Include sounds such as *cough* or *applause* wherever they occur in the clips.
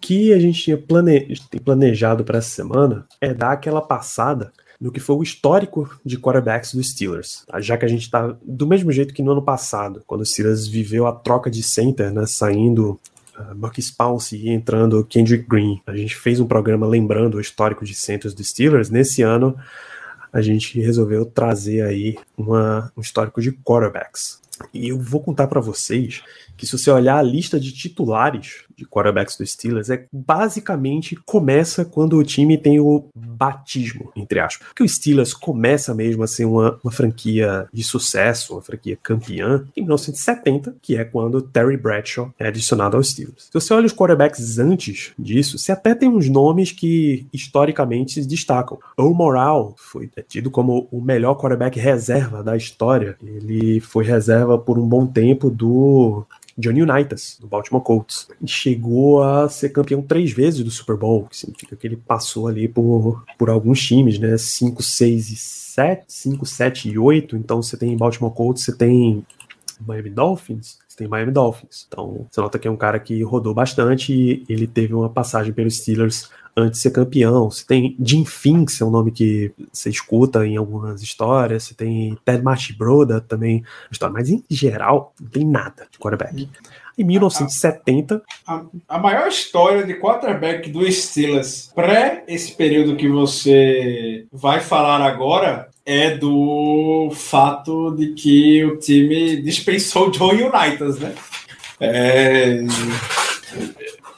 que a gente tinha plane... planejado para essa semana é dar aquela passada no que foi o histórico de quarterbacks dos Steelers. tá? Já que a gente está do mesmo jeito que no ano passado, quando o Steelers viveu a troca de center, né, saindo uh, Marcus Pouncey e entrando Kendrick Green. A gente fez um programa lembrando o histórico de centers dos Steelers. Nesse ano, a gente resolveu trazer aí uma, um histórico de quarterbacks. E eu vou contar para vocês que se você olhar a lista de titulares de quarterbacks dos Steelers, é basicamente começa quando o time tem o batismo, entre aspas. Porque o Steelers começa mesmo a ser uma, uma franquia de sucesso, uma franquia campeã, em 1970, que é quando Terry Bradshaw é adicionado aos Steelers. Se você olha os quarterbacks antes disso, você até tem uns nomes que historicamente se destacam. O Morale foi tido como o melhor quarterback reserva da história. Ele foi reserva por um bom tempo do Johnny Unitas, do Baltimore Colts. Chegou a ser campeão três vezes do Super Bowl, que significa que ele passou ali por, por alguns times, né? 5, 6 e 7, 5, 7 e 8. Então você tem Baltimore Colts, você tem Miami Dolphins, tem Miami Dolphins. Então você nota que é um cara que rodou bastante e ele teve uma passagem pelos Steelers antes de ser campeão. Você tem Jim Finks, é um nome que você escuta em algumas histórias. Você tem Ted Marchibroda também, história. mas em geral não tem nada de quarterback. Em 1970, A, a maior história de quarterback do Steelers pré esse período que você vai falar agora é do fato de que o time dispensou o John Unitas, né? É,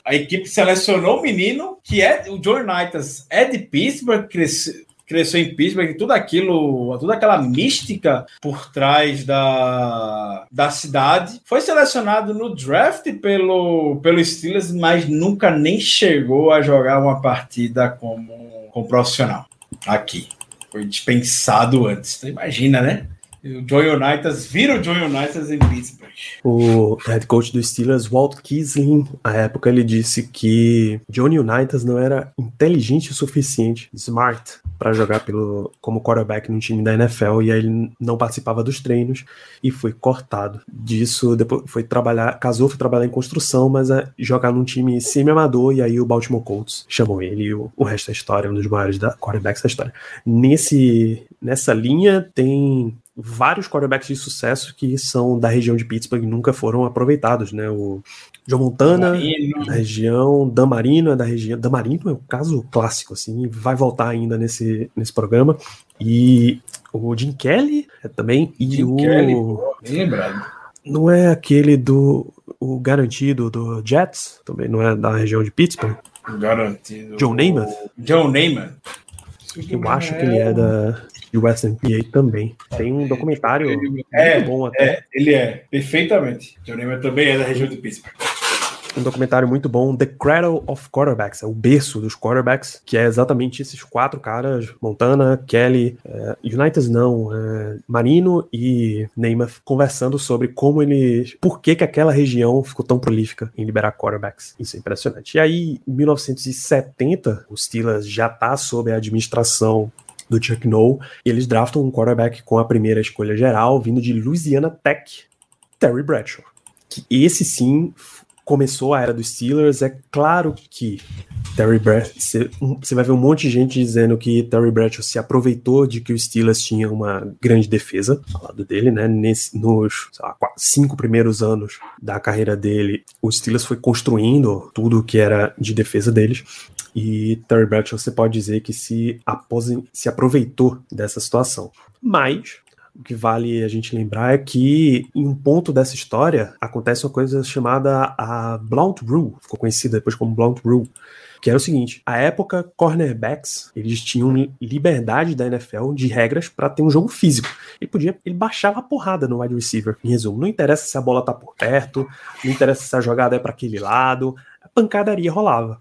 a equipe selecionou o menino que é o John Unitas, é de Pittsburgh, cresceu, cresceu em Pittsburgh, tudo aquilo, toda aquela mística por trás da, da cidade. Foi selecionado no draft pelo, pelo Steelers, mas nunca nem chegou a jogar uma partida como, como profissional aqui. Foi dispensado antes. Então, imagina, né? O John Unitas vira o John Unitas em Pittsburgh. o head coach dos Steelers, Walt Kisling, à época ele disse que Johnny Unitas não era inteligente o suficiente, smart, para jogar pelo, como quarterback no time da NFL e aí ele não participava dos treinos e foi cortado. Disso, depois foi trabalhar, casou, foi trabalhar em construção, mas é jogar num time semi-amador e aí o Baltimore Colts chamou ele e o, o resto da história, um dos maiores da, quarterbacks da história. Nesse, nessa linha tem vários quarterbacks de sucesso que são da região de Pittsburgh e nunca foram aproveitados, né? O Joe Montana, Marino. da região, Dan Marino é da região. Dan Marino é um caso clássico, assim, vai voltar ainda nesse, nesse programa. E o Jim Kelly é também. E Jim o. Kelly. Não é aquele do. O garantido do Jets, também não é da região de Pittsburgh. Garantido. John Namath? John Neyman. Eu acho que ele é da de Western PA também. Tem um documentário muito É, bom até. É, ele é, perfeitamente. John Neyman também é da região de Pittsburgh. um documentário muito bom, The Cradle of Quarterbacks, é o berço dos quarterbacks, que é exatamente esses quatro caras, Montana, Kelly, é, Unitas não, é, Marino e Namath, conversando sobre como eles, por que que aquela região ficou tão prolífica em liberar quarterbacks. Isso é impressionante. E aí, em 1970, o Steelers já tá sob a administração do Chuck Noll, e eles draftam um quarterback com a primeira escolha geral, vindo de Louisiana Tech, Terry Bradshaw. Que esse sim começou a era dos Steelers. É claro que Terry Bradshaw, você vai ver um monte de gente dizendo que Terry Bradshaw se aproveitou de que os Steelers tinham uma grande defesa ao lado dele, né? Nesse, nos lá, cinco primeiros anos da carreira dele, os Steelers foi construindo tudo que era de defesa deles. E Terry Bradshaw, você pode dizer que se, se aproveitou dessa situação. Mas o que vale a gente lembrar é que em um ponto dessa história acontece uma coisa chamada a Blount Rule, ficou conhecida depois como Blount Rule, que era o seguinte: a época cornerbacks eles tinham liberdade da NFL de regras para ter um jogo físico. Ele podia, ele baixava a porrada no wide receiver. Em resumo, não interessa se a bola tá por perto, não interessa se a jogada é para aquele lado, pancadaria rolava.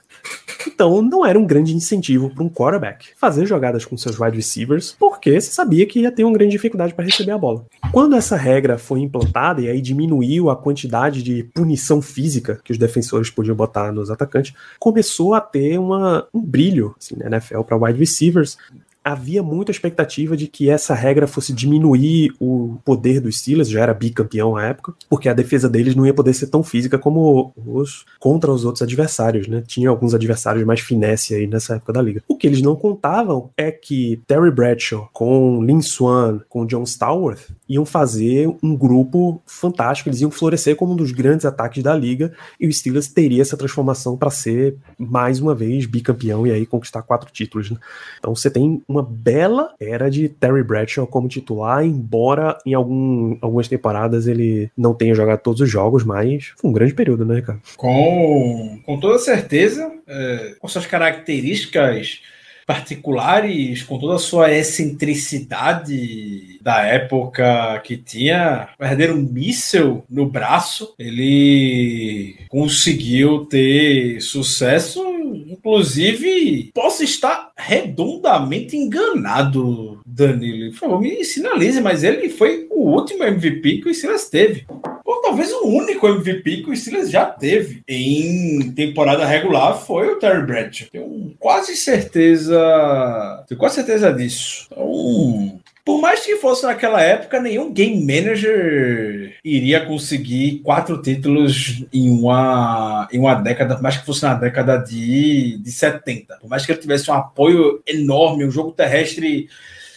Então não era um grande incentivo para um quarterback fazer jogadas com seus wide receivers, porque você sabia que ia ter uma grande dificuldade para receber a bola. Quando essa regra foi implantada e aí diminuiu a quantidade de punição física que os defensores podiam botar nos atacantes, começou a ter uma, um brilho assim, na NFL para wide receivers havia muita expectativa de que essa regra fosse diminuir o poder dos Steelers, já era bicampeão à época, porque a defesa deles não ia poder ser tão física como os contra os outros adversários, né? Tinha alguns adversários mais finesse aí nessa época da liga. O que eles não contavam é que Terry Bradshaw com Lin Swan, com John Stallworth iam fazer um grupo fantástico, eles iam florescer como um dos grandes ataques da liga e o Steelers teria essa transformação para ser mais uma vez bicampeão e aí conquistar quatro títulos. Né? Então você tem uma bela era de Terry Bradshaw como titular, embora em algum, algumas temporadas ele não tenha jogado todos os jogos, mas foi um grande período, né, cara? Com, com toda certeza, é, com suas características particulares, com toda a sua excentricidade da época que tinha, verdadeiro míssel no braço, ele conseguiu ter sucesso Inclusive, posso estar redondamente enganado, Danilo. Por favor, me sinalize, mas ele foi o último MVP que o Steelers teve. Ou talvez o único MVP que o Steelers já teve em temporada regular foi o Terry Bradshaw. Tenho quase certeza. Tenho quase certeza disso. Então, por mais que fosse naquela época, nenhum game manager iria conseguir quatro títulos em uma, em uma década, por mais que fosse na década de, de 70. Por mais que ele tivesse um apoio enorme, um jogo terrestre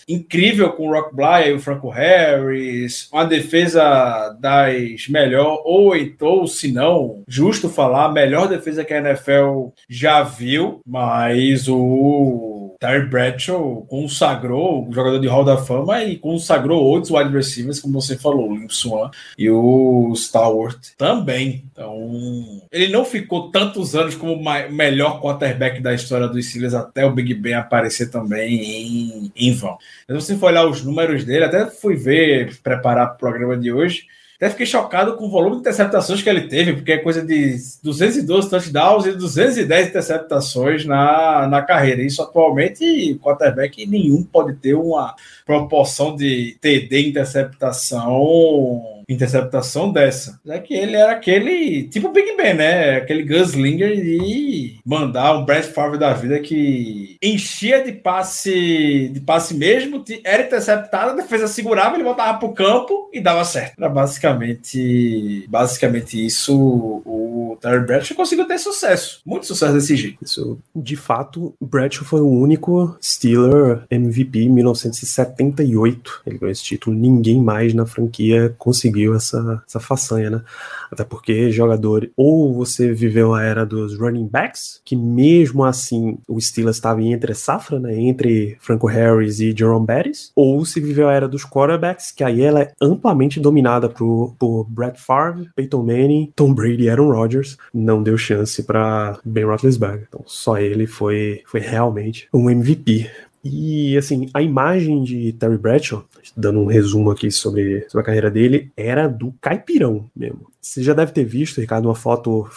incrível com o Rock Bly e o Franco Harris, uma defesa das melhor, ou então, se não, justo falar, melhor defesa que a NFL já viu, mas o Terry Bradshaw consagrou o jogador de Hall da Fama e consagrou outros wide receivers, como você falou, o Lim Swan e o Stallworth também. Então, ele não ficou tantos anos como o melhor quarterback da história dos Steelers até o Big Ben aparecer também em, em vão. Mas se você for olhar os números dele, até fui ver, preparar o programa de hoje, até fiquei chocado com o volume de interceptações que ele teve, porque é coisa de 212 touchdowns e 210 interceptações na, na carreira. Isso atualmente, quarterback nenhum pode ter uma proporção de TD interceptação interceptação dessa. É que ele era aquele tipo Big Ben, né? Aquele gunslinger de mandar um Brett Favre da vida que enchia de passe de passe mesmo, era interceptado, a defesa segurava, ele voltava pro campo e dava certo. Era basicamente basicamente isso o Terry Bradshaw conseguiu ter sucesso, muito sucesso desse jeito. Isso, de fato, Bradshaw foi o único Steeler MVP em 1978. Ele ganhou esse título, ninguém mais na franquia conseguiu conseguiu essa, essa façanha, né? Até porque jogador, ou você viveu a era dos running backs, que mesmo assim o Steelers estava entre safra, né? Entre Franco Harris e Jerome Bettis, ou se viveu a era dos quarterbacks, que aí ela é amplamente dominada por, por Brett Favre, Peyton Manning, Tom Brady e Aaron Rodgers. Não deu chance para Ben Roethlisberger. Então só ele foi, foi realmente um MVP. E, assim, a imagem de Terry Bradshaw, dando um resumo aqui sobre, sobre a carreira dele, era do caipirão mesmo. Você já deve ter visto, Ricardo, uma foto,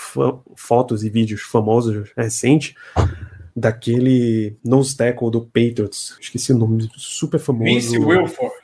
fotos e vídeos famosos recente daquele nose tackle do Patriots. Esqueci o nome, super famoso. Vince Wilfork.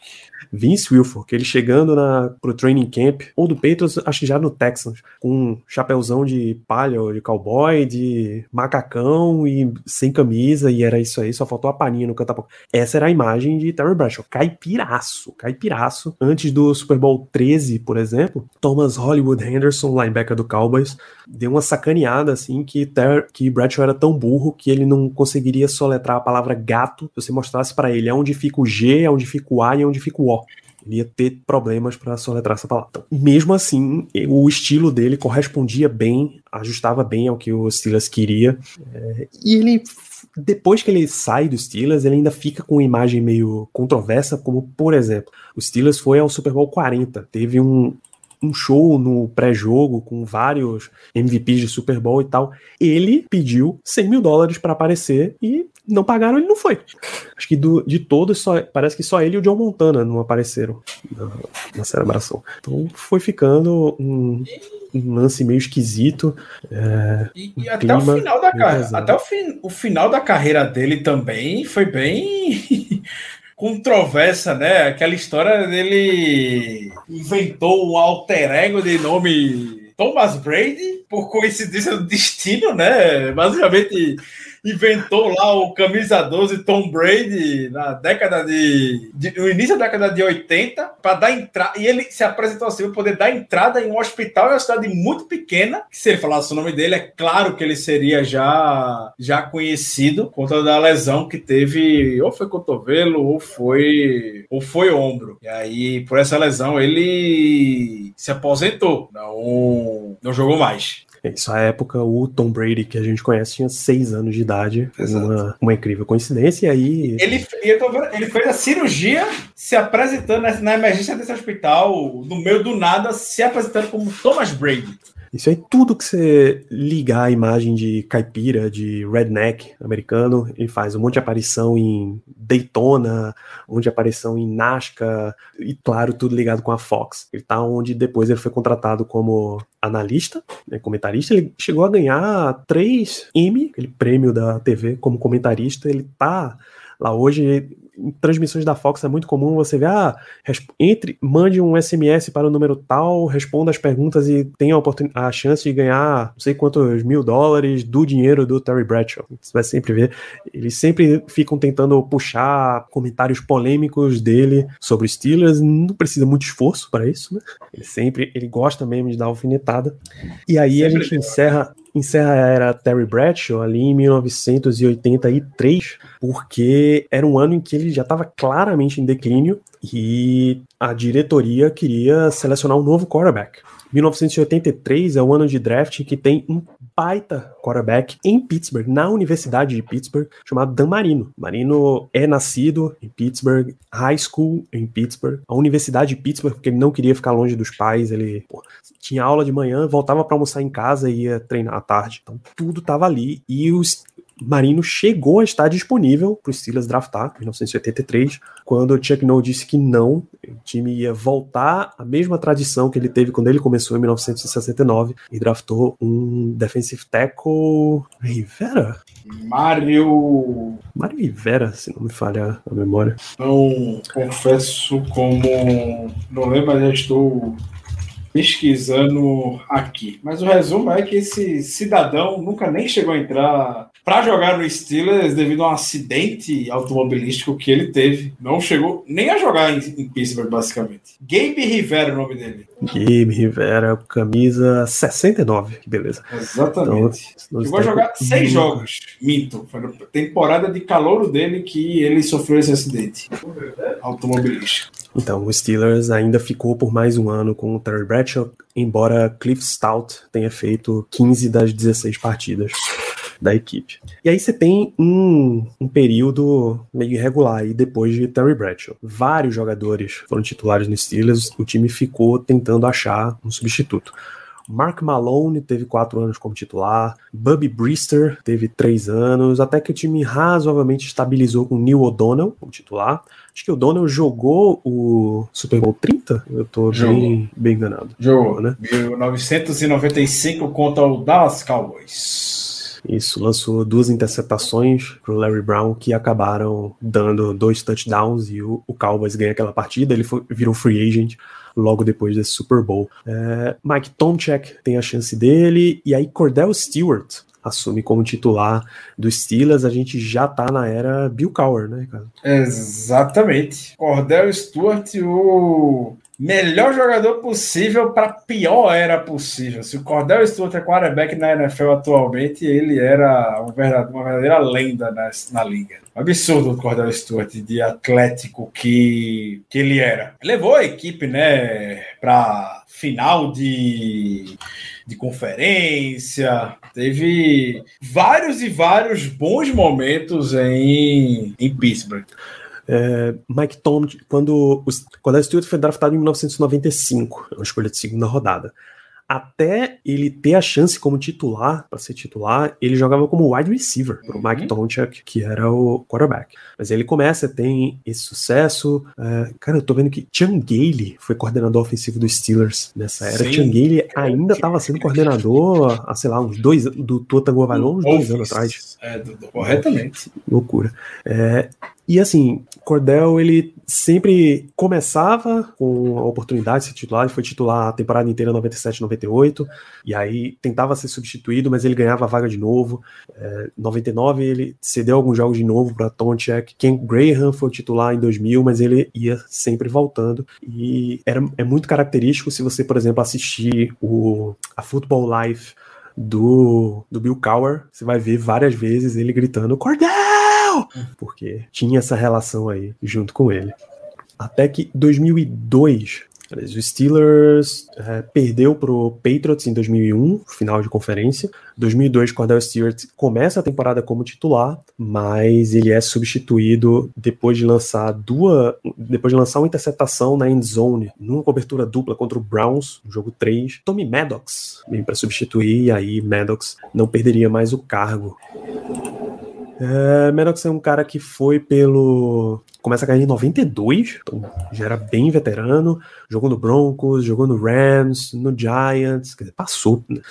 Vince Wilfork, ele chegando na, pro training camp, ou do Patriots, acho que já no Texans, com um chapéuzão de palha, de cowboy, de macacão e sem camisa, e era isso aí, só faltou a paninha no canto. Essa era a imagem de Terry Bradshaw, caipiraço, caipiraço. Antes do Super Bowl 13, por exemplo, Thomas Hollywood Henderson, linebacker do Cowboys, deu uma sacaneada, assim, que, Ter que Bradshaw era tão burro que ele não conseguiria soletrar a palavra gato se você mostrasse para ele onde fica o G, onde fica o A e onde fica o O. Ia ter problemas para soletrar essa palavra. Então, mesmo assim, o estilo dele correspondia bem, ajustava bem ao que o Steelers queria. É, e ele, depois que ele sai do Steelers, ele ainda fica com uma imagem meio controversa, como, por exemplo, o Steelers foi ao Super Bowl 40. Teve um, um show no pré-jogo com vários MVPs de Super Bowl e tal. Ele pediu 100 mil dólares para aparecer e não pagaram, ele não foi. Acho que do, de todos, só, parece que só ele e o John Montana não apareceram na, na celebração. Então foi ficando um, um lance meio esquisito. É, E, um e até o final da até o, fin- o final da carreira dele também foi bem controversa, né? Aquela história dele inventou um alter ego de nome Thomas Brady por coincidência do destino, né? Basicamente inventou lá o camisa 12 Tom Brady na década de, de- no início da década de 80 para dar entrada e ele se apresentou assim para poder dar entrada em um hospital em uma cidade muito pequena que se ele falasse o nome dele é claro que ele seria já já conhecido por conta da lesão que teve ou foi cotovelo ou foi ou foi ombro. E aí por essa lesão ele se aposentou não não jogou mais Nessa época, o Tom Brady, que a gente conhece, tinha seis anos de idade. Uma, uma incrível coincidência. E aí, Ele, vendo, ele fez a cirurgia se apresentando na, na emergência desse hospital, no meio do nada, se apresentando como Thomas Brady. Isso aí, tudo que você ligar a imagem de caipira, de redneck americano, ele faz um monte de aparição em Daytona, um monte de aparição em Nazca, e claro, tudo ligado com a Fox. Ele tá onde depois ele foi contratado como analista, né, comentarista, ele chegou a ganhar três Emmy, aquele prêmio da TV como comentarista, ele tá lá hoje transmissões da Fox é muito comum você ver, ah, entre, mande um SMS para o número tal, responda as perguntas e tenha a, a chance de ganhar não sei quantos mil dólares do dinheiro do Terry Bradshaw. Você vai sempre ver. Eles sempre ficam tentando puxar comentários polêmicos dele sobre os Steelers. Não precisa muito esforço para isso, né? Ele sempre, ele gosta mesmo de dar alfinetada. E aí a Sempre gente deu. encerra, encerra a era Terry Bradshaw ali em 1983, porque era um ano em que ele já estava claramente em declínio e a diretoria queria selecionar um novo quarterback. 1983 é o ano de draft que tem um baita quarterback em Pittsburgh, na Universidade de Pittsburgh, chamado Dan Marino. Marino é nascido em Pittsburgh, high school em Pittsburgh, a Universidade de Pittsburgh, porque ele não queria ficar longe dos pais, ele pô, tinha aula de manhã, voltava para almoçar em casa e ia treinar à tarde. Então tudo tava ali e os Marino chegou a estar disponível para os Steelers draftar em 1983, quando o Chuck Noll disse que não, o time ia voltar à mesma tradição que ele teve quando ele começou em 1969 e draftou um defensive tackle Rivera? Mário. Mário Rivera, se não me falha a memória. Não confesso como. Não lembro, mas já estou pesquisando aqui. Mas o resumo é que esse cidadão nunca nem chegou a entrar para jogar no Steelers devido a um acidente automobilístico que ele teve. Não chegou nem a jogar em, em Pittsburgh, basicamente. Gabe Rivera é o nome dele. Gabe Rivera, camisa 69, que beleza. Exatamente. Então, Chegou a jogar seis jogos. Minto. Foi na temporada de calouro dele que ele sofreu esse acidente automobilístico. Então, o Steelers ainda ficou por mais um ano com o Terry Bradshaw, embora Cliff Stout tenha feito 15 das 16 partidas da equipe. E aí você tem um, um período meio irregular aí depois de Terry Bradshaw. Vários jogadores foram titulares no Steelers, o time ficou tentando achar um substituto. Mark Malone teve quatro anos como titular, Bubby Brister teve três anos, até que o time razoavelmente estabilizou com Neil O'Donnell como titular. Acho que o O'Donnell jogou o Super Bowl 30? Eu tô bem, bem enganado. Jogou, né? 1995 contra o Dallas Cowboys. Isso, lançou duas interceptações pro Larry Brown que acabaram dando dois touchdowns e o, o Cowboys ganha aquela partida. Ele foi- virou free agent logo depois desse Super Bowl. É, Mike Tomchek tem a chance dele e aí Cordell Stewart assume como titular do Steelers. A gente já tá na era Bill Cowher, né, cara? Exatamente. Cordell Stewart, o melhor jogador possível para pior era possível. Se o Cordell Stewart é quarterback na NFL atualmente, ele era um verdade- uma verdadeira lenda na, na liga. Absurdo o Cordell Stewart de atlético que, que ele era. Levou a equipe, né, para final de, de conferência. Teve vários e vários bons momentos em, em Pittsburgh. É, Mike Tom, quando o Cordell Stewart foi draftado em 1995, uma escolha de segunda rodada até ele ter a chance como titular, para ser titular, ele jogava como wide receiver pro uhum. Mike Tomchak, que era o quarterback. Mas ele começa, tem esse sucesso. É, cara, eu tô vendo que Chan Gailey foi coordenador ofensivo dos Steelers nessa era. Sim. Chan Gailey ainda estava sendo coordenador há, sei lá, uns dois do Tua Tagovailoa, uns dois anos atrás. É, do, do, corretamente. Loucura. É, e assim, Cordell, ele sempre começava com a oportunidade de ser titular, ele foi titular a temporada inteira 97, 98, e aí tentava ser substituído, mas ele ganhava a vaga de novo. É, 99 ele cedeu alguns jogos de novo para Tonchek. Ken Graham foi titular em 2000, mas ele ia sempre voltando. E era, é muito característico se você, por exemplo, assistir o, a Football Life do, do Bill Cowher, você vai ver várias vezes ele gritando Cordell! Porque tinha essa relação aí junto com ele. Até que 2002, o Steelers é, perdeu pro Patriots em 2001, final de conferência. 2002, Cordell Stewart começa a temporada como titular, mas ele é substituído depois de lançar duas, depois de lançar uma interceptação na end zone, numa cobertura dupla contra o Browns, no jogo 3. Tommy Maddox vem para substituir e aí Maddox não perderia mais o cargo. É, é um cara que foi pelo. Começa a cair em 92, então já era bem veterano. Jogou no Broncos, jogou no Rams, no Giants, quer dizer, passou. Né?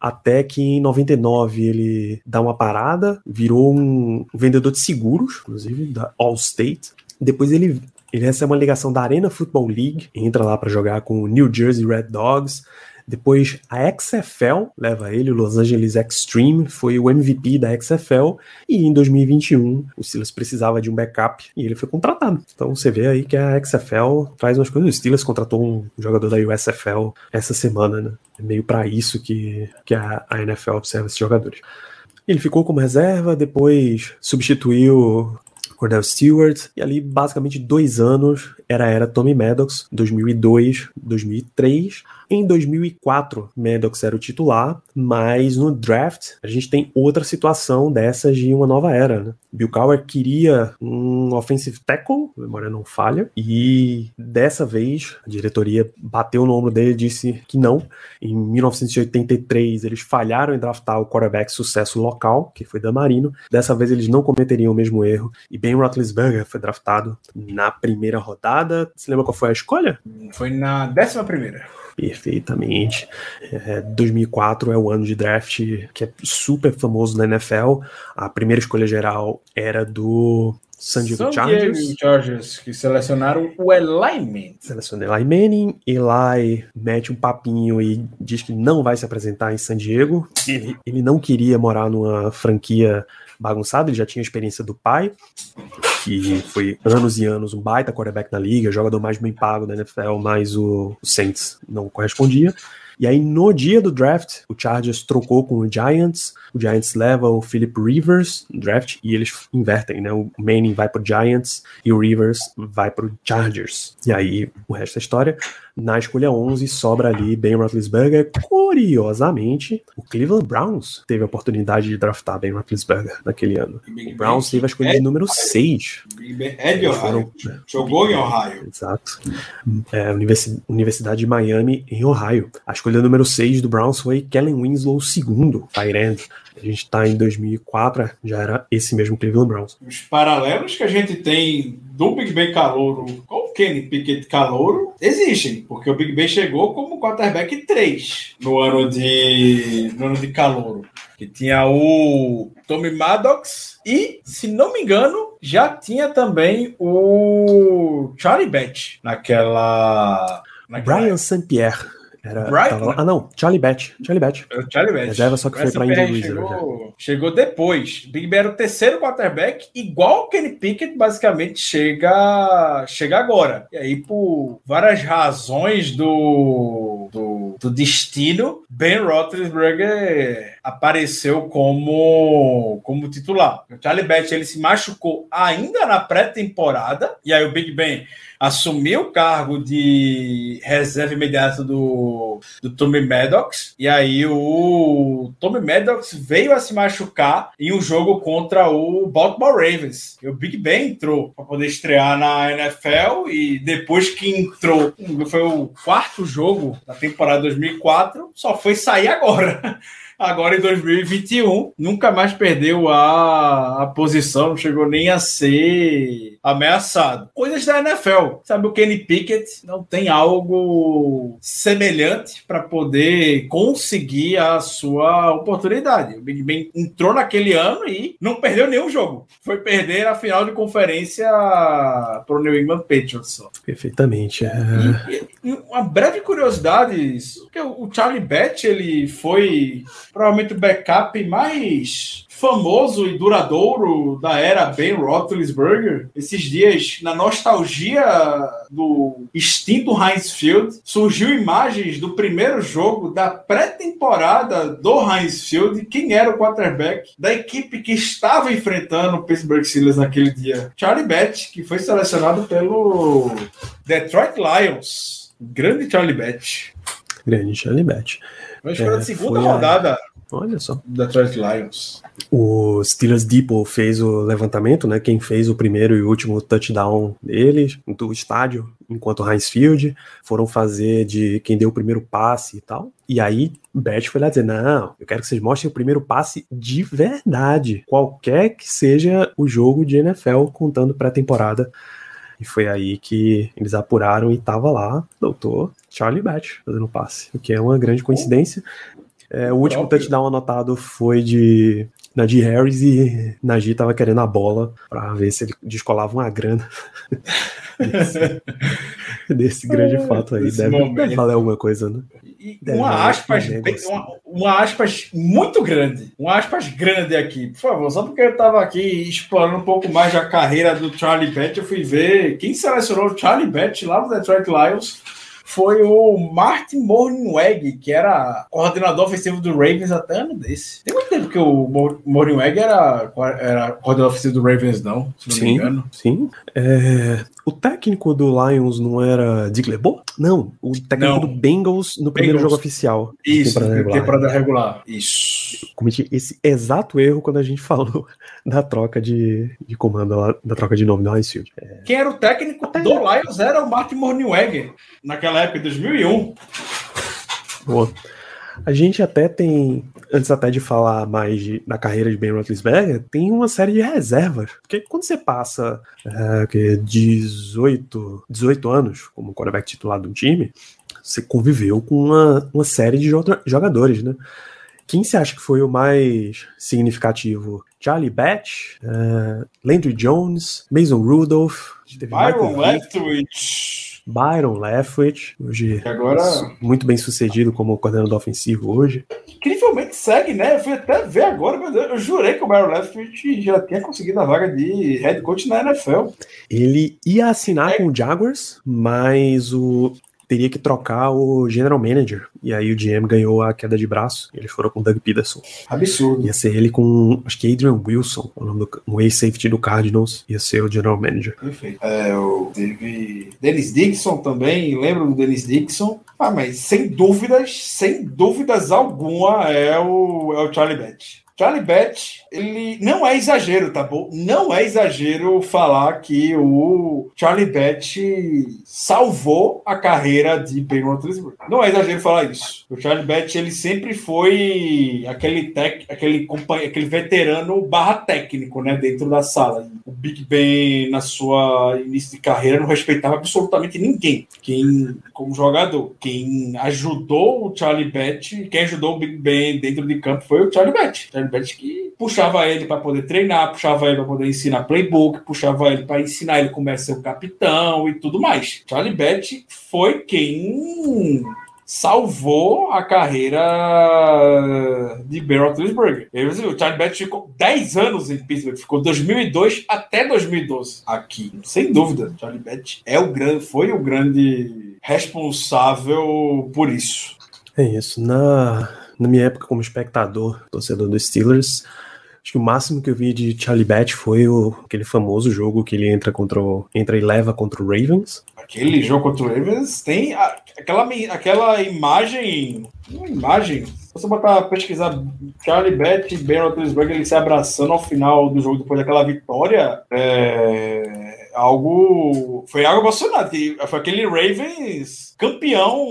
Até que em 99 ele dá uma parada, virou um vendedor de seguros, inclusive, da Allstate. Depois ele ele recebe uma ligação da Arena Football League, entra lá para jogar com o New Jersey Red Dogs, depois a XFL leva ele, o Los Angeles Extreme, foi o MVP da XFL. E em 2021 o Steelers precisava de um backup e ele foi contratado. Então você vê aí que a XFL faz umas coisas. O Steelers contratou um jogador da USFL essa semana, né? É meio para isso que, que a, a NFL observa esses jogadores. Ele ficou como reserva, depois substituiu Cordell Stewart, e ali basicamente dois anos era era Tommy Maddox, 2002, 2003. Em 2004, Maddox era o titular, mas no draft a gente tem outra situação dessas de uma nova era. Né? Bill Cowher queria um offensive tackle, memória não falha, e dessa vez a diretoria bateu no ombro dele e disse que não. Em 1983 eles falharam em draftar o quarterback sucesso local, que foi Damarino. Dessa vez eles não cometeriam o mesmo erro e Ben Roethlisberger foi draftado na primeira rodada. Você lembra qual foi a escolha? Foi na décima primeira. Perfeitamente. É, 2004 é o ano de draft que é super famoso na NFL. A primeira escolha geral era do San Diego San Chargers. Diego Chargers, que selecionaram o Eli Manning. Selecionou Eli Manning. Eli mete um papinho e diz que não vai se apresentar em San Diego. Ele, ele não queria morar numa franquia bagunçada, ele já tinha a experiência do pai, que foi anos e anos um baita quarterback na liga, jogador mais bem pago da NFL, mas o, Saints não correspondia. E aí, no dia do draft, o Chargers trocou com o Giants. O Giants leva o Philip Rivers no draft e eles invertem, né? O Manning vai pro Giants e o Rivers vai pro Chargers. E aí, o resto é história. Na escolha 11, sobra ali Ben Roethlisberger. Curiosamente, o Cleveland Browns teve a oportunidade de draftar Ben Roethlisberger naquele ano. O Browns teve a escolha de número 6. É de Ohio. Foram, Jogou em Ohio. Exato. É, Universidade de Miami, em Ohio. A escolha número 6 do Browns foi Kellen Winslow, segundo, Tyrant. A gente está em 2004, já era esse mesmo Cleveland Browns. Os paralelos que a gente tem do Big Ben Calouro com o Kenny Pickett Calouro existem, porque o Big Ben chegou como quarterback 3 no ano de, no ano de Calouro. Que tinha o Tommy Maddox e, se não me engano, já tinha também o Charlie Batch naquela. naquela Brian St. Pierre. Era, Brighton? Tava... Ah, não, Charlie Bat. Charlie Bat. É Charlie Bat. Reserva, só que foi pra Indy chegou, chegou depois. Big Ben era o terceiro quarterback, igual o Kenny Pickett, basicamente, chega, chega agora. E aí, por várias razões do, do, do destino, Ben Roethlisberger apareceu como, como titular. O Charlie Batch ele se machucou ainda na pré-temporada, e aí o Big Ben assumiu o cargo de reserva imediato do, do Tommy Maddox, e aí o Tommy Maddox veio a se machucar em um jogo contra o Baltimore Ravens. E o Big Ben entrou para poder estrear na NFL, e depois que entrou, foi o quarto jogo da temporada 2004, só foi sair agora. *laughs* agora em 2021, nunca mais perdeu a, a posição, não chegou nem a ser ameaçado. Coisas da NFL. Sabe, o Kenny Pickett não tem algo semelhante para poder conseguir a sua oportunidade. O Big Ben entrou naquele ano e não perdeu nenhum jogo. Foi perder a final de conferência para o New England Patriots. Só. Perfeitamente. É... E, e, uma breve curiosidade, que o Charlie Batch ele foi provavelmente o backup mais famoso e duradouro da era Ben Roethlisberger. Esses dias, na nostalgia do extinto Heinz Field, surgiu imagens do primeiro jogo da pré-temporada do Heinz Field. Quem era o quarterback da equipe que estava enfrentando o Pittsburgh Steelers naquele dia? Charlie Batch, que foi selecionado pelo Detroit Lions. Grande Charlie Batch. Grande Charlie Batch. Vamos para é, a segunda rodada. A... Olha só. Detroit Lions. O Steelers Depot fez o levantamento, né? Quem fez o primeiro e último touchdown deles, do estádio, enquanto Heinz Field, foram fazer de quem deu o primeiro passe e tal. E aí, Beth foi lá dizer: Não, eu quero que vocês mostrem o primeiro passe de verdade, qualquer que seja o jogo de NFL contando pré-temporada. E foi aí que eles apuraram e tava lá, doutor Charlie Batch fazendo passe, o que é uma grande coincidência. É, o último próprio. touchdown anotado foi de Najee Harris e Najee tava querendo a bola para ver se ele descolava uma grana desse, *laughs* desse grande é, fato aí. Deve, deve, valer alguma coisa, né? Deve uma aspas, uma, uma, aspas muito grande, uma aspas grande aqui, por favor, só porque eu tava aqui explorando um pouco mais a carreira do Charlie Batch, eu fui ver quem selecionou o Charlie Batch lá no Detroit Lions foi o Martin Morningweg, que era coordenador ofensivo do Ravens até ano desse. Tem muito tempo que o Morningweg era, era coordenador ofensivo do Ravens, não, se não sim, me engano. Sim. É, o técnico do Lions não era Dick LeBeau? Não, o técnico não. do Bengals no primeiro Bengals. jogo oficial. Isso, temporada regular. temporada regular. Isso. cometi esse exato erro quando a gente *laughs* falou da troca de, de comando, lá, da troca de nome do Heinz Field. É... Quem era o técnico Até do Lions era o Martin Morningweg, naquela época, 2001. Boa. A gente até tem, antes até de falar mais de, da carreira de Ben Roethlisberger, tem uma série de reservas. Porque quando você passa é, que 18, 18 anos como quarterback titular de um time, você conviveu com uma, uma série de jogadores, né? Quem você acha que foi o mais significativo? Charlie Batch, uh, Landry Jones, Mason Rudolph, Byron Leftwich. Byron Leftwich, hoje agora... muito bem sucedido como coordenador ofensivo hoje. Incrivelmente segue, né? Eu fui até ver agora, mas eu jurei que o Byron Leftwich já tinha conseguido a vaga de head coach na NFL. Ele ia assinar é. com o Jaguars, mas o teria que trocar o general manager. E aí o GM ganhou a queda de braço. eles foram com o Doug Peterson. Absurdo. Ia ser ele com, acho que Adrian Wilson, o nome do um ex-safety do Cardinals, ia ser o general manager. Perfeito. É, o, teve Dennis Dixon também, lembra do Dennis Dixon? Ah, mas sem dúvidas, sem dúvidas alguma, é o, é o Charlie Batch. Charlie Batch, ele não é exagero, tá bom? Não é exagero falar que o Charlie Batch salvou a carreira de Ben Roethlisberger. Não é exagero falar isso. O Charlie Batch, ele sempre foi aquele aquele aquele veterano barra técnico, né, dentro da sala. O Big Ben na sua início de carreira não respeitava absolutamente ninguém. Quem como jogador, quem ajudou o Charlie Batch, quem ajudou o Big Ben dentro de campo foi o Charlie Batch. Charlie Herbert que puxava ele para poder treinar, puxava ele para poder ensinar playbook, puxava ele para ensinar ele como é ser o capitão e tudo mais. Charlie Bett foi quem salvou a carreira de Ben Roethlisberger. O Charlie Bett ficou 10 anos em Pittsburgh, ficou 2002 até 2012 aqui. Sem dúvida, Charlie Bett é o grande, foi o grande responsável por isso. É isso. Na na minha época como espectador, torcedor dos Steelers, acho que o máximo que eu vi de Charlie Batch foi o, aquele famoso jogo que ele entra contra o, entra e leva contra o Ravens. Aquele jogo contra o Ravens tem a- aquela, aquela imagem. Uma imagem. Se você botar pesquisar Charlie Batch e Ben Roethlisberger ele se abraçando ao final do jogo depois daquela vitória, é algo. Foi algo emocionante. Foi aquele Ravens campeão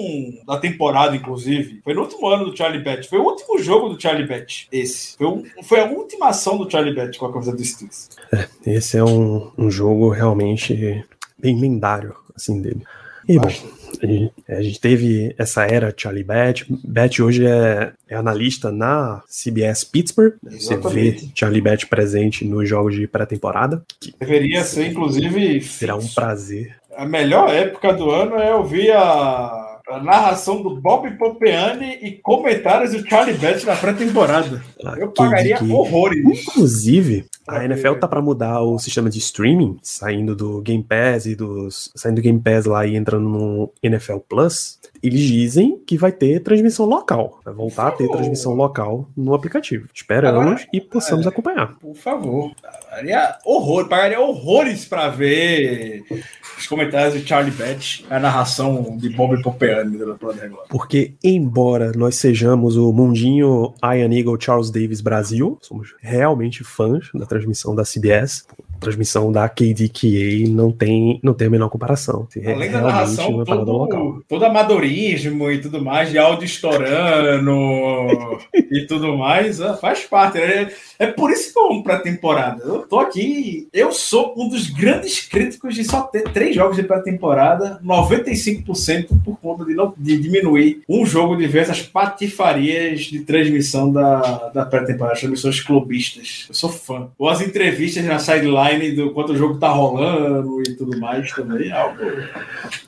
da temporada, inclusive. Foi no último ano do Charlie Batch. Foi o último jogo do Charlie Batch. Esse. Foi, um- foi a última ação do Charlie Batch com a camisa do Steelers. Esse é um, um jogo realmente bem lendário, assim, dele. E, bom, a gente, a gente teve essa era Charlie Batch. Batch hoje é, é analista na CBS Pittsburgh. Você vê Exatamente. Charlie Batch presente nos jogos de pré-temporada, Deveria ser, inclusive. será um prazer. A melhor época do ano é ouvir a, a narração do Bob Pompeani e comentários do Charlie Batch na pré-temporada. Eu Aquele pagaria que- horrores. Inclusive, a NFL tá para mudar o sistema de streaming, saindo do Game Pass e dos saindo do Game Pass lá e entrando no NFL Plus. Eles dizem que vai ter transmissão local, vai voltar a ter transmissão local no aplicativo. Esperamos Agora, e possamos é. acompanhar. Por favor. Pagaria horror, pagaria horrores para ver os comentários de Charlie Batch, a narração de Bob Pompeani do plano regular. Porque, embora nós sejamos o mundinho Ian Eagle Charles Davis Brasil, somos realmente fãs da transmissão da CBS, transmissão da KDKA não tem, não tem a menor comparação. É Além da narração, todo, todo amadorismo e tudo mais, de áudio estourando *laughs* e tudo mais, ah, faz parte. É, é por isso que eu amo pré-temporada. Eu tô aqui, eu sou um dos grandes críticos de só ter três jogos de pré-temporada, 95% por conta de, não, de diminuir um jogo de ver essas patifarias de transmissão da, da pré-temporada, transmissões clubistas. Eu sou fã. Ou as entrevistas na sideline do quanto o jogo tá rolando e tudo mais também, é algo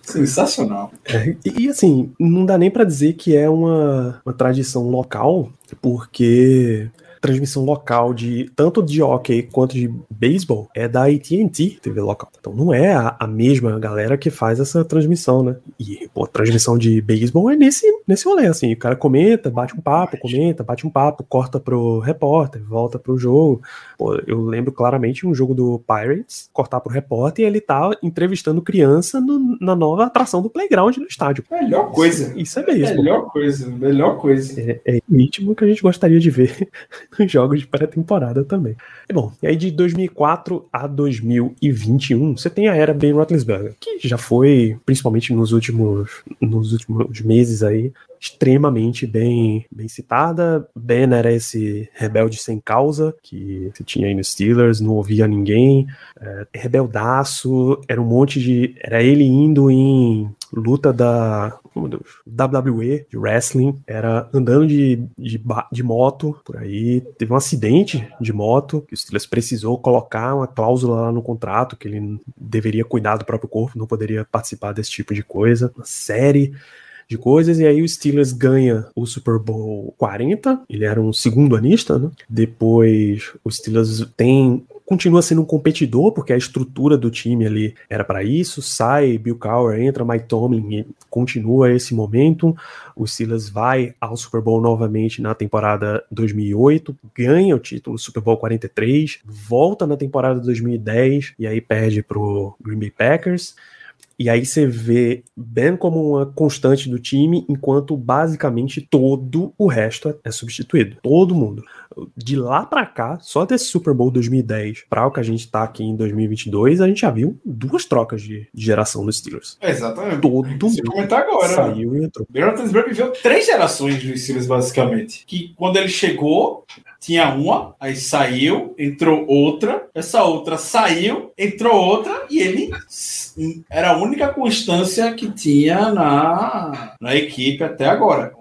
sensacional. É, e, e, assim, não dá nem pra dizer que é uma, uma tradição local, porque transmissão local de tanto de hockey quanto de beisebol é da AT&T TV local. Então não é a, a mesma galera que faz essa transmissão, né? E pô, a transmissão de beisebol é nesse nesse rolê assim, o cara comenta, bate um papo, comenta, bate um papo, corta pro repórter, volta pro jogo. Pô, eu lembro claramente um jogo do Pirates, cortar pro repórter e ele tá entrevistando criança no- na nova atração do playground no estádio. Melhor coisa. Isso é beisebol. Melhor coisa, melhor coisa. É, é ritmo que a gente gostaria de ver nos *laughs* jogos de pré-temporada também. E bom, e aí de 2004 a 2021, você tem a era Ben Roethlisberger, que já foi, principalmente nos últimos, nos últimos meses aí, extremamente bem, bem citada. Ben era esse rebelde sem causa que você tinha aí nos Steelers, não ouvia ninguém, é, rebeldaço, era um monte de... Era ele indo em luta da... Meu Deus, WWE, de wrestling, era andando de, de, de moto por aí. Teve um acidente de moto que o Steelers precisou colocar uma cláusula lá no contrato que ele deveria cuidar do próprio corpo, não poderia participar desse tipo de coisa. Uma série de coisas, e aí o Steelers ganha o Super Bowl 40, ele era um segundo anista, né? Depois o Steelers tem continua sendo um competidor, porque a estrutura do time ali era para isso, sai Bill Cowher, entra Mike Tomlin e continua esse momento, o Steelers vai ao Super Bowl novamente na temporada 2008, ganha o título Super Bowl 43, volta na temporada 2010 e aí perde pro Green Bay Packers, e aí você vê Ben como uma constante do time, enquanto basicamente todo o resto é- é substituído. Todo mundo. De lá pra cá, só desse Super Bowl 2010 para o que a gente tá aqui em 2022, a gente já viu duas trocas de, de geração nos Steelers. Exatamente. Todo Se mundo comentar agora, saiu e entrou. Ben Roethlisberger viveu três gerações dos Steelers, basicamente. Que quando ele chegou, tinha uma, aí saiu, entrou outra, essa outra saiu, entrou outra, e ele era a única constância que tinha na, na equipe até agora.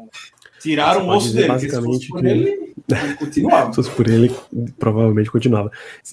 Tiraram o osso dele, basicamente fosse por que- ele, continuava. *laughs* Se fosse por ele, provavelmente continuava.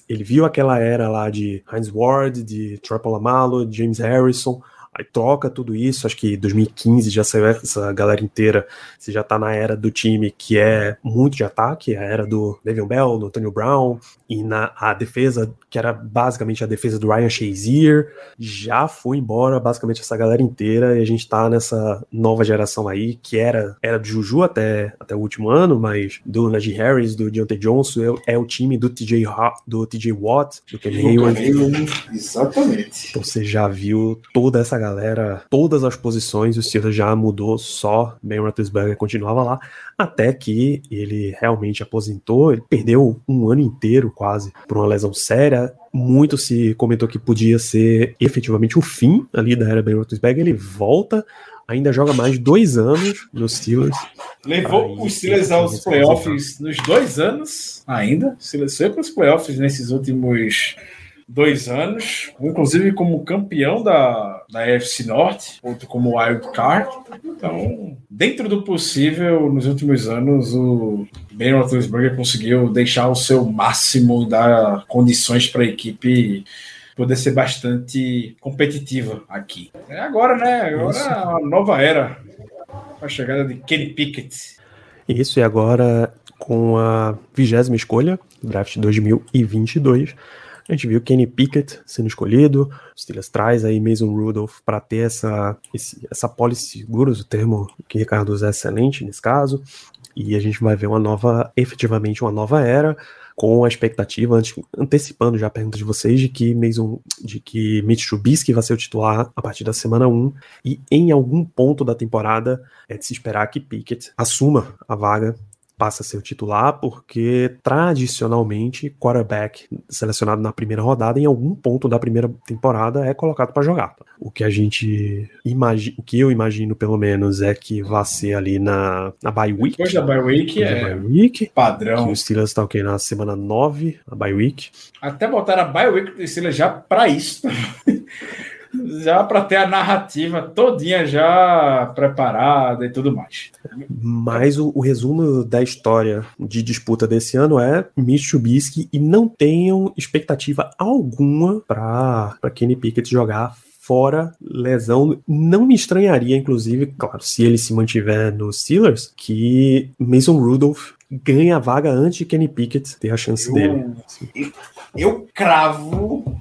Ele viu aquela era lá de Heinz Ward, de Troy Polamalu, de James Harrison. Aí troca tudo isso, acho que 2015 já saiu essa galera inteira, você já tá na era do time que é muito de ataque, a era do Devin Bell, do Antonio Brown, e na a defesa, que era basicamente a defesa do Ryan Shazier, já foi embora basicamente essa galera inteira, e a gente tá nessa nova geração aí, que era, era do Juju até, até o último ano, mas do Najee Harris, do Deontay Johnson, é, é o time do TJ, do TJ Watt, do Ken Hayward. Exatamente. Então você já viu toda essa galera, todas as posições, o Steelers já mudou, só Ben Roethlisberger continuava lá, até que ele realmente aposentou, ele perdeu um ano inteiro quase por uma lesão séria, muito se comentou que podia ser efetivamente o fim ali da era Ben Roethlisberger, ele volta, ainda joga mais dois anos nos Steelers. Levou os Steelers aos playoffs nos dois anos ainda, Steelers foi para os playoffs nesses últimos dois anos, inclusive como campeão da, da AFC Norte, outro como wild card. Então, dentro do possível, nos últimos anos, o Ben Roethlisberger conseguiu deixar o seu máximo e dar condições para a equipe poder ser bastante competitiva aqui. É agora, né? Agora é a nova era. A chegada de Kenny Pickett. Isso, e agora com a vigésima escolha, draft 2022, a gente viu Kenny Pickett sendo escolhido, o Steelers traz aí Mason Rudolph para ter essa, esse, essa policy seguros, o termo que Ricardo usa é excelente nesse caso, e a gente vai ver uma nova, efetivamente uma nova era, com a expectativa, antecipando já a pergunta de vocês, de que Mason, de que Mitch Trubisky vai ser o titular a partir da semana 1, e em algum ponto da temporada é de se esperar que Pickett assuma a vaga passa a ser o titular, porque tradicionalmente quarterback selecionado na primeira rodada, em algum ponto da primeira temporada, é colocado para jogar. O que a gente imagina, o que eu imagino pelo menos é que vai ser ali na, na bye week. Depois da bye week é bye week. padrão. Que o Steelers tá o quê? Na semana 9, a bye week. Até botar a bye week do Steelers já para isso. Já para ter a narrativa todinha já preparada e tudo mais. Mas o, o resumo da história de disputa desse ano é Mitch Trubisky e não tenham expectativa alguma para Kenny Pickett jogar fora lesão. Não me estranharia, inclusive, claro, se ele se mantiver nos Steelers, que Mason Rudolph ganha a vaga antes de Kenny Pickett ter a chance Eu- dele. Eu cravo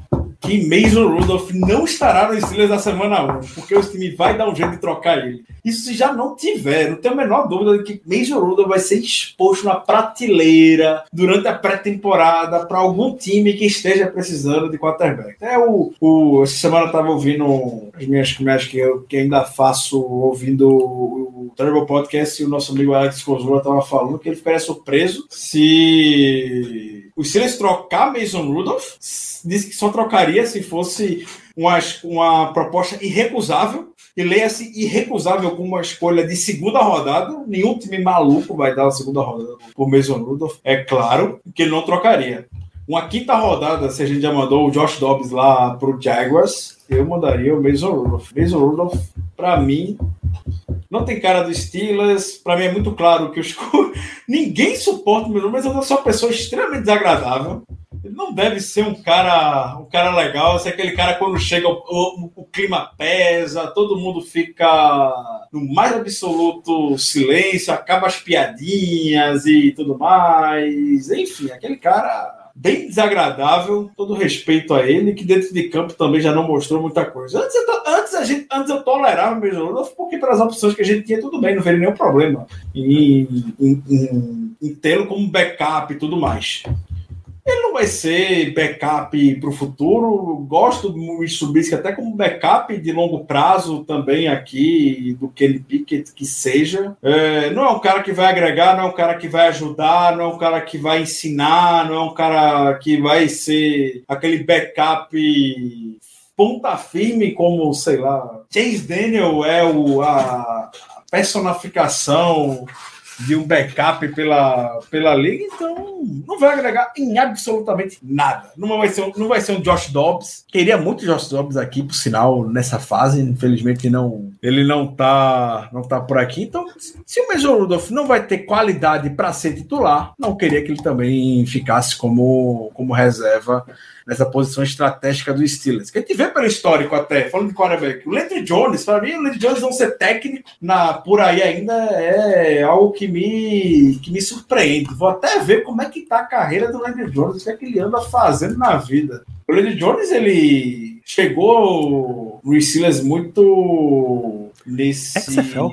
que Mason Rudolph não estará no Steelers na semana 1, porque o time vai dar um jeito de trocar ele. Isso se já não tiver, não tenho a menor dúvida de que Mason Rudolph vai ser exposto na prateleira durante a pré-temporada para algum time que esteja precisando de quarterback. É o, o essa semana eu estava ouvindo as minhas comédias que eu que ainda faço ouvindo o, o Podcast e o nosso amigo Alex Cosula estava falando que ele ficaria surpreso se o Steelers trocar Mason Rudolph, disse que só trocaria se fosse uma, uma proposta irrecusável. E leia-se irrecusável como uma escolha de segunda rodada. Nenhum time maluco vai dar a segunda rodada por Mason Rudolph. É claro que ele não trocaria. Uma quinta rodada, se a gente já mandou o Josh Dobbs lá pro Jaguars, eu mandaria o Mason Rudolph. Mason Rudolph, pra mim, não tem cara do Steelers. Pra mim é muito claro que os *laughs* ninguém suporta o Mason mas eu sou uma pessoa extremamente desagradável. Não deve ser um cara, um cara legal. Esse é aquele cara quando chega o, o- o clima pesa, todo mundo fica no mais absoluto silêncio, acaba as piadinhas e tudo mais. Enfim, aquele cara bem desagradável, todo respeito a ele, que dentro de campo também já não mostrou muita coisa. Antes, eu, antes, a gente, antes eu tolerava o Mason Rudolph, porque pelas opções que a gente tinha, tudo bem, não veria nenhum problema em, em, em, em tê-lo como backup e tudo mais. Ele não vai ser backup para o futuro. Gosto do Mitch Trubisky até como backup de longo prazo também aqui, do Kenny Pickett que seja. É, não é um cara que vai agregar, não é um cara que vai ajudar, não é um cara que vai ensinar, não é um cara que vai ser aquele backup ponta firme como, sei lá, Chase Daniel é o, a personificação de um backup pela, pela liga, então não vai agregar em absolutamente nada. Não vai ser, um- não vai ser um Josh Dobbs. Queria muito Josh Dobbs aqui, por sinal, nessa fase. Infelizmente, não, ele não tá, não tá por aqui. Então, se o Mason Rudolph não vai ter qualidade para ser titular, não queria que ele também ficasse como, como reserva nessa posição estratégica do Steelers. Que a gente vê pelo histórico até, falando de quarterback. O Landry Jones, para mim, o Landry Jones não ser técnico na, por aí ainda é algo que me, que me surpreende. Vou até ver como é que tá a carreira do Landry Jones, o que é que ele anda fazendo na vida. O Landry Jones, ele chegou no Steelers muito nesse, XFL?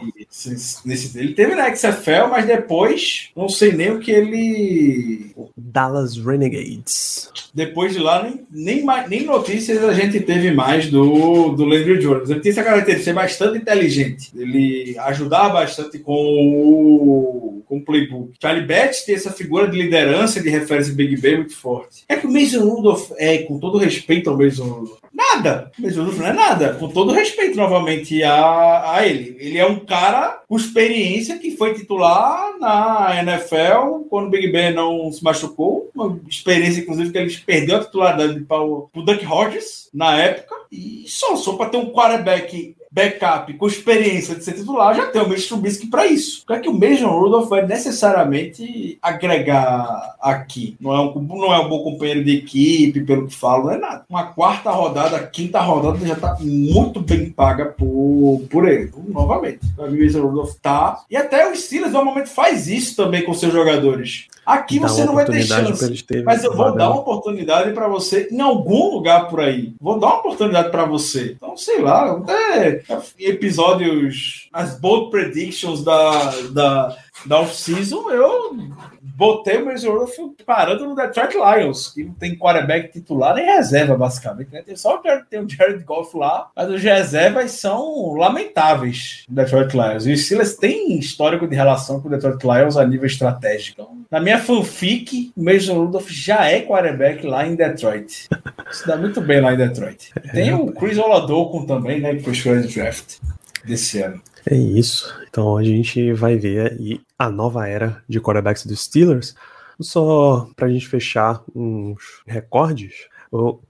Nesse. Ele teve na XFL, mas depois não sei nem o que ele. Dallas Renegades. Depois de lá, nem, nem, nem notícias a gente teve mais do, do Landry Jones. Ele tem essa característica de ser bastante inteligente. Ele ajudar bastante com o, com o playbook. Charlie Betts tem essa figura de liderança, de referência Big Ben muito forte. É que o Mason Rudolph, é, com todo respeito ao Mason Rudolph, nada. O Mason Rudolph não é nada. Com todo respeito, novamente, a, a ele. Ele é um cara com experiência que foi titular na NFL quando o Big Ben não se machucou. Uma experiência, inclusive, que ele perdeu a titularidade para o Duck Hodges na época. E só, só para ter um quarterback backup com experiência de ser titular, já tem o Mason Trubisky para isso. O que é que o Mason Rudolph vai necessariamente agregar aqui? Não é, um, não é um bom companheiro de equipe, pelo que falo, não é nada. Uma quarta rodada, quinta rodada já está muito bem paga por, por ele. Então, novamente, o Mason Rudolph tá. E até o Steelers normalmente faz isso também com seus jogadores. Aqui Dá você não vai ter chance. Mas eu vou dar né? uma oportunidade para você em algum lugar por aí. Vou dar uma oportunidade para você. Então, sei lá, até episódios, as bold predictions da, da, da off-season, eu botei o Mason Rudolph parando no Detroit Lions, que não tem quarterback titular nem reserva, basicamente. Né? Tem só o Jared, tem o Jared Goff lá, mas os reservas são lamentáveis no Detroit Lions. E os Steelers têm histórico de relação com o Detroit Lions a nível estratégico. Então, na minha fanfic, o Mason Rudolph já é quarterback lá em Detroit. Isso dá muito bem lá em Detroit. Tem o Chris Oladokun também, né, que foi escolha de draft desse ano. É isso. Então a gente vai ver aí a nova era de quarterbacks dos Steelers. Só pra gente fechar uns recordes,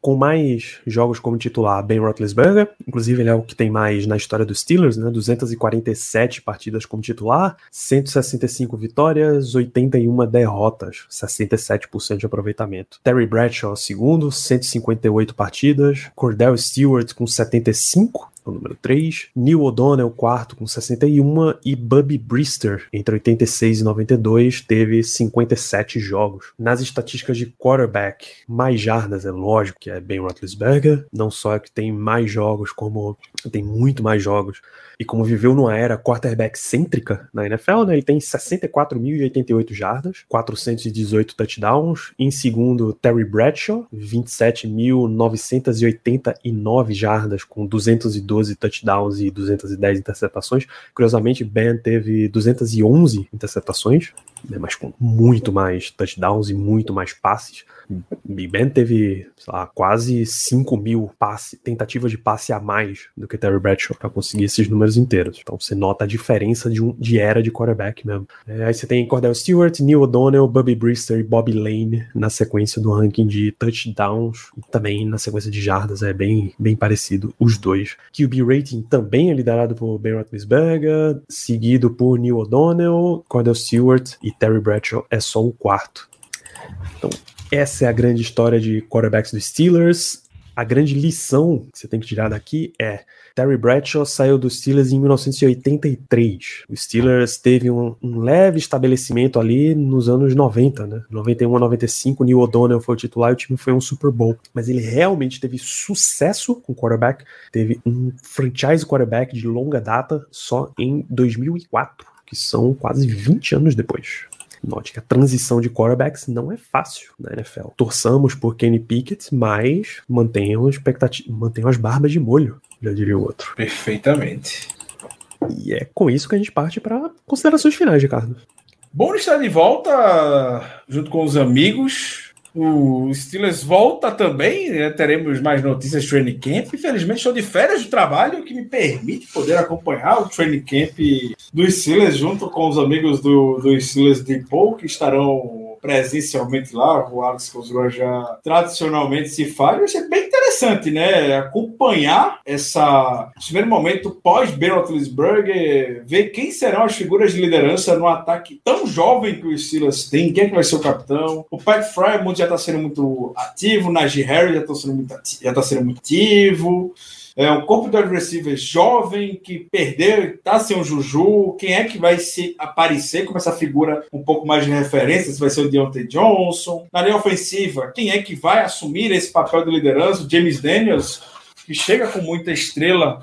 com mais jogos como titular, Ben Roethlisberger, inclusive ele é o que tem mais na história dos Steelers, né? 247 partidas como titular, 165 vitórias, 81 derrotas, 67% de aproveitamento. Terry Bradshaw, segundo, 158 partidas, Cordell Stewart com 75, o número 3, Neil O'Donnell, quarto, com 61, e Bubby Brister, entre 86 e 92, teve 57 jogos. Nas estatísticas de quarterback, mais jardas, é lógico que é Ben Roethlisberger, não só é que tem mais jogos, como tem muito mais jogos, e como viveu numa era quarterback cêntrica na NFL, né, ele tem 64.088 jardas, 418 touchdowns. Em segundo, Terry Bradshaw, 27.989 jardas, com 212 touchdowns e 210 interceptações. Curiosamente, Ben teve 211 interceptações, né, mas com muito mais touchdowns e muito mais passes. Big Ben teve, sei lá, quase 5 mil passe, tentativas de passe a mais do que Terry Bradshaw para conseguir esses números inteiros. Então você nota a diferença de, um, de era de quarterback mesmo. É, aí você tem Cordell Stewart, Neil O'Donnell, Bubby Brister e Bobby Lane na sequência do ranking de touchdowns e também na sequência de jardas. É bem, bem parecido os dois. QB rating também é liderado por Ben Roethlisberger, seguido por Neil O'Donnell, Cordell Stewart e Terry Bradshaw é só o quarto. Então, essa é a grande história de quarterbacks dos Steelers. A grande lição que você tem que tirar daqui é Terry Bradshaw saiu dos Steelers em 1983. Os Steelers teve um, um leve estabelecimento ali nos anos 90, né? 91 a 95, Neil O'Donnell foi o titular e o time foi um Super Bowl. Mas ele realmente teve sucesso com quarterback, teve um franchise quarterback de longa data só em 2004, que são quase 20 anos depois. Note que a transição de quarterbacks não é fácil na NFL. Torçamos por Kenny Pickett, mas mantenham, expectati- mantenham as barbas de molho, já diria o outro. Perfeitamente. E é com isso que a gente parte para considerações finais, Ricardo. Bom estar de volta junto com os amigos. O Steelers volta também, né? teremos mais notícias do training camp. Infelizmente, estou de férias do trabalho, que me permite poder acompanhar o training camp dos Steelers junto com os amigos do, do Steelers Depot, que estarão presencialmente lá. O Alex Cosgrove já tradicionalmente se faz. Vai ser bem interessante interessante, né? Acompanhar essa esse primeiro momento pós Ben Roethlisberger, ver quem serão as figuras de liderança no ataque tão jovem que o Steelers tem, quem é que vai ser o capitão. O Pat Frymouth já está sendo muito ativo, o Najee Harris já está sendo muito já tá sendo muito ativo. É um corpo de adversários jovem que perdeu, tá sem o Juju. Quem é que vai se aparecer como essa figura um pouco mais de referência? Se vai ser o Deontay Johnson. Na linha ofensiva, quem é que vai assumir esse papel de liderança? O James Daniels, que chega com muita estrela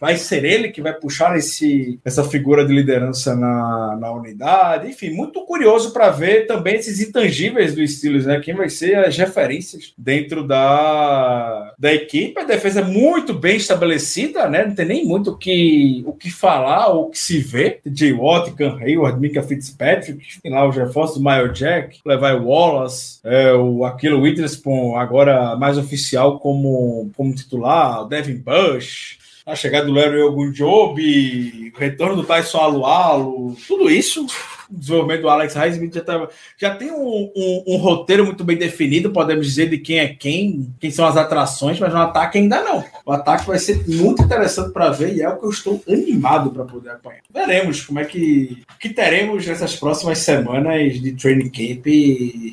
vai ser ele que vai puxar esse, essa figura de liderança na, na unidade. Enfim, muito curioso para ver também esses intangíveis do Steelers, né? Quem vai ser as referências dentro da, da equipe. A defesa é muito bem estabelecida, né? Não tem nem muito o que, o que falar ou o que se ver. Jay Watt, Cam Hayward, Mika Fitzpatrick, tem lá os reforços do Mayo Jack, Levi Wallace, é, o Aquilo Witherspoon, agora mais oficial como, como titular, o Devin Bush a chegada do Larry Ogunjobi, o retorno do Tyson Alualo, tudo isso, o desenvolvimento do Alex Highsmith já, tá, já tem um, um, um, roteiro muito bem definido, podemos dizer de quem é quem, quem são as atrações, mas no ataque ainda não. O ataque vai ser muito interessante para ver e é o que eu estou animado para poder apanhar. Veremos como é que, que teremos nessas próximas semanas de training camp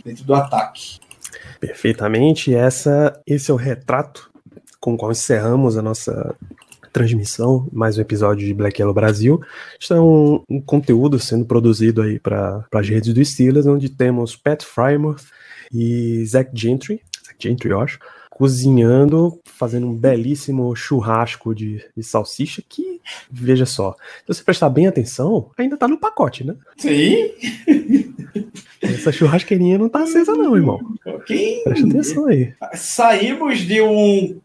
dentro do ataque. Perfeitamente, essa, esse é o retrato com o qual encerramos a nossa transmissão, mais um episódio de Black Yellow Brasil. É um, um conteúdo sendo produzido aí para as redes do Steelers, onde temos Pat Frymouth e Zach Gentry, Zach Gentry, eu acho, cozinhando, fazendo um belíssimo churrasco de, de salsicha que, veja só, se você prestar bem atenção, ainda tá no pacote, né? Sim. Essa churrasqueirinha não tá acesa, não, irmão. Quem... Presta atenção aí. Saímos de um.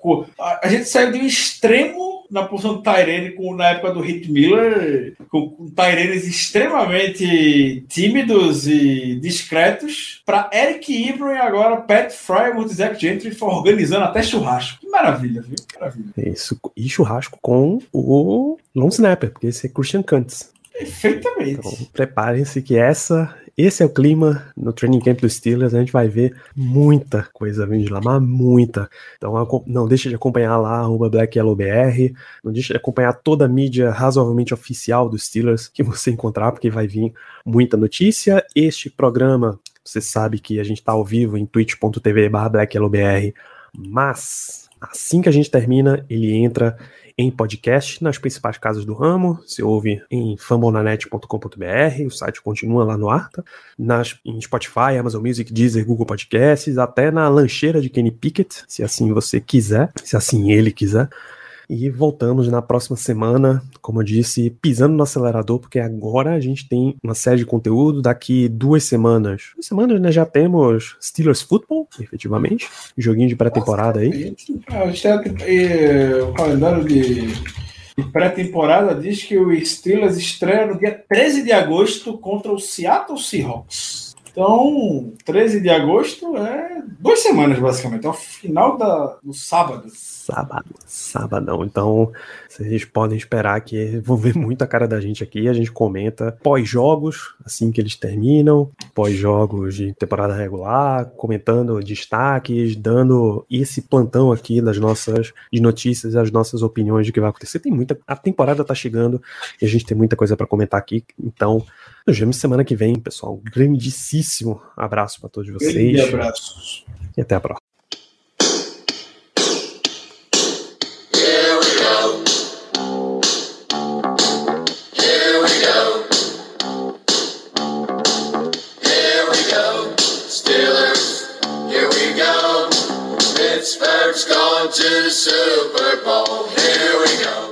A gente saiu de um extremo na posição do Tyrene com na época do Hit Miller, com, com Tyrenes extremamente tímidos e discretos, para Eric Ibram e agora Pat Frymouth e Zach Gentry organizando até churrasco. Que maravilha, viu? Maravilha. Isso, e churrasco com o long snapper, porque esse é Christian Kuntz. Perfeitamente. Então, preparem-se que essa esse é o clima no training camp dos Steelers. A gente vai ver muita coisa vindo de lá, mas muita. Então não deixe de acompanhar lá o Black Yellow BR. Não deixe de acompanhar toda a mídia razoavelmente oficial dos Steelers que você encontrar, porque vai vir muita notícia. Este programa, você sabe que a gente está ao vivo em twitch.tv/blackyellowbr, mas assim que a gente termina, ele entra em podcast nas principais casas do ramo. Você ouve em fambonanet.com.br, o site continua lá no ar, tá? nas, em Spotify, Amazon Music, Deezer, Google Podcasts, até na lancheira de Kenny Pickett, se assim você quiser, se assim ele quiser. E voltamos na próxima semana, como eu disse, pisando no acelerador, porque agora a gente tem uma série de conteúdo. Daqui duas semanas, duas semanas, né? Já temos Steelers Football, efetivamente. Joguinho de pré-temporada aí. Gente tem o calendário de pré-temporada diz que o Steelers estreia no dia 13 de agosto contra o Seattle Seahawks. Então, 13 de agosto é duas semanas, basicamente. É o final da, do sábado. Sábado, sabadão. Então, vocês podem esperar que *laughs* vão ver muito a cara da gente aqui. A gente comenta pós-jogos, assim que eles terminam, pós-jogos de temporada regular, comentando destaques, dando esse plantão aqui das nossas de notícias, as nossas opiniões de que vai acontecer. Tem muita. A temporada tá chegando e a gente tem muita coisa para comentar aqui. Então, nos vemos semana que vem, pessoal. Um grandíssimo abraço para todos vocês. Grande abraços. E até a próxima. Here we go. Here we go. Here we go.